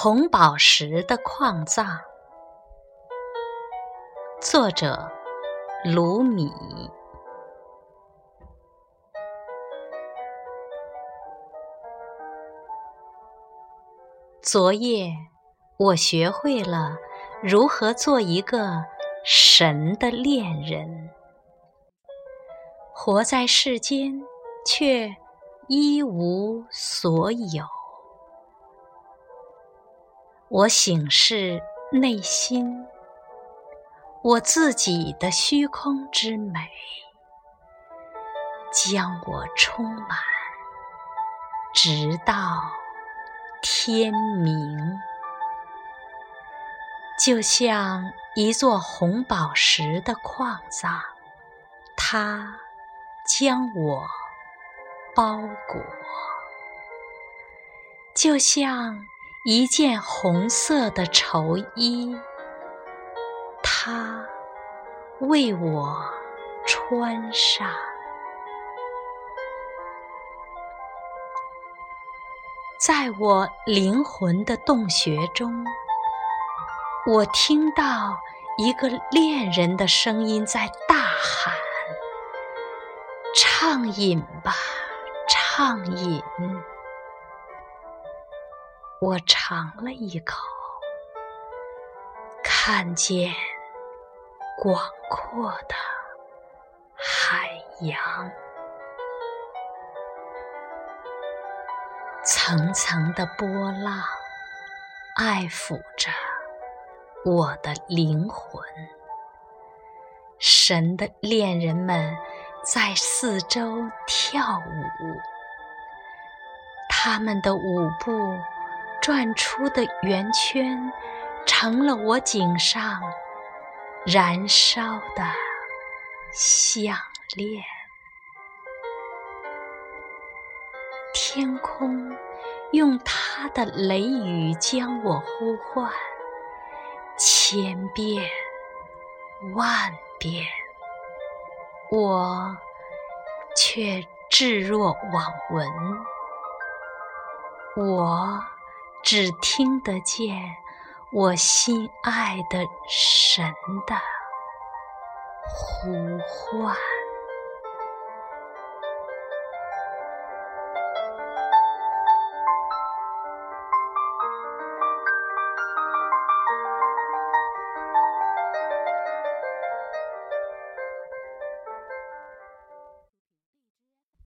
红宝石的矿藏，作者卢米。昨夜，我学会了如何做一个神的恋人，活在世间，却一无所有。我醒视内心，我自己的虚空之美，将我充满，直到天明。就像一座红宝石的矿藏，它将我包裹，就像。一件红色的绸衣，它为我穿上。在我灵魂的洞穴中，我听到一个恋人的声音在大喊：“畅饮吧，畅饮。”我尝了一口，看见广阔的海洋，层层的波浪爱抚着我的灵魂。神的恋人们在四周跳舞，他们的舞步。转出的圆圈，成了我颈上燃烧的项链。天空用它的雷雨将我呼唤，千遍万遍，我却置若罔闻。我。只听得见我心爱的神的呼唤。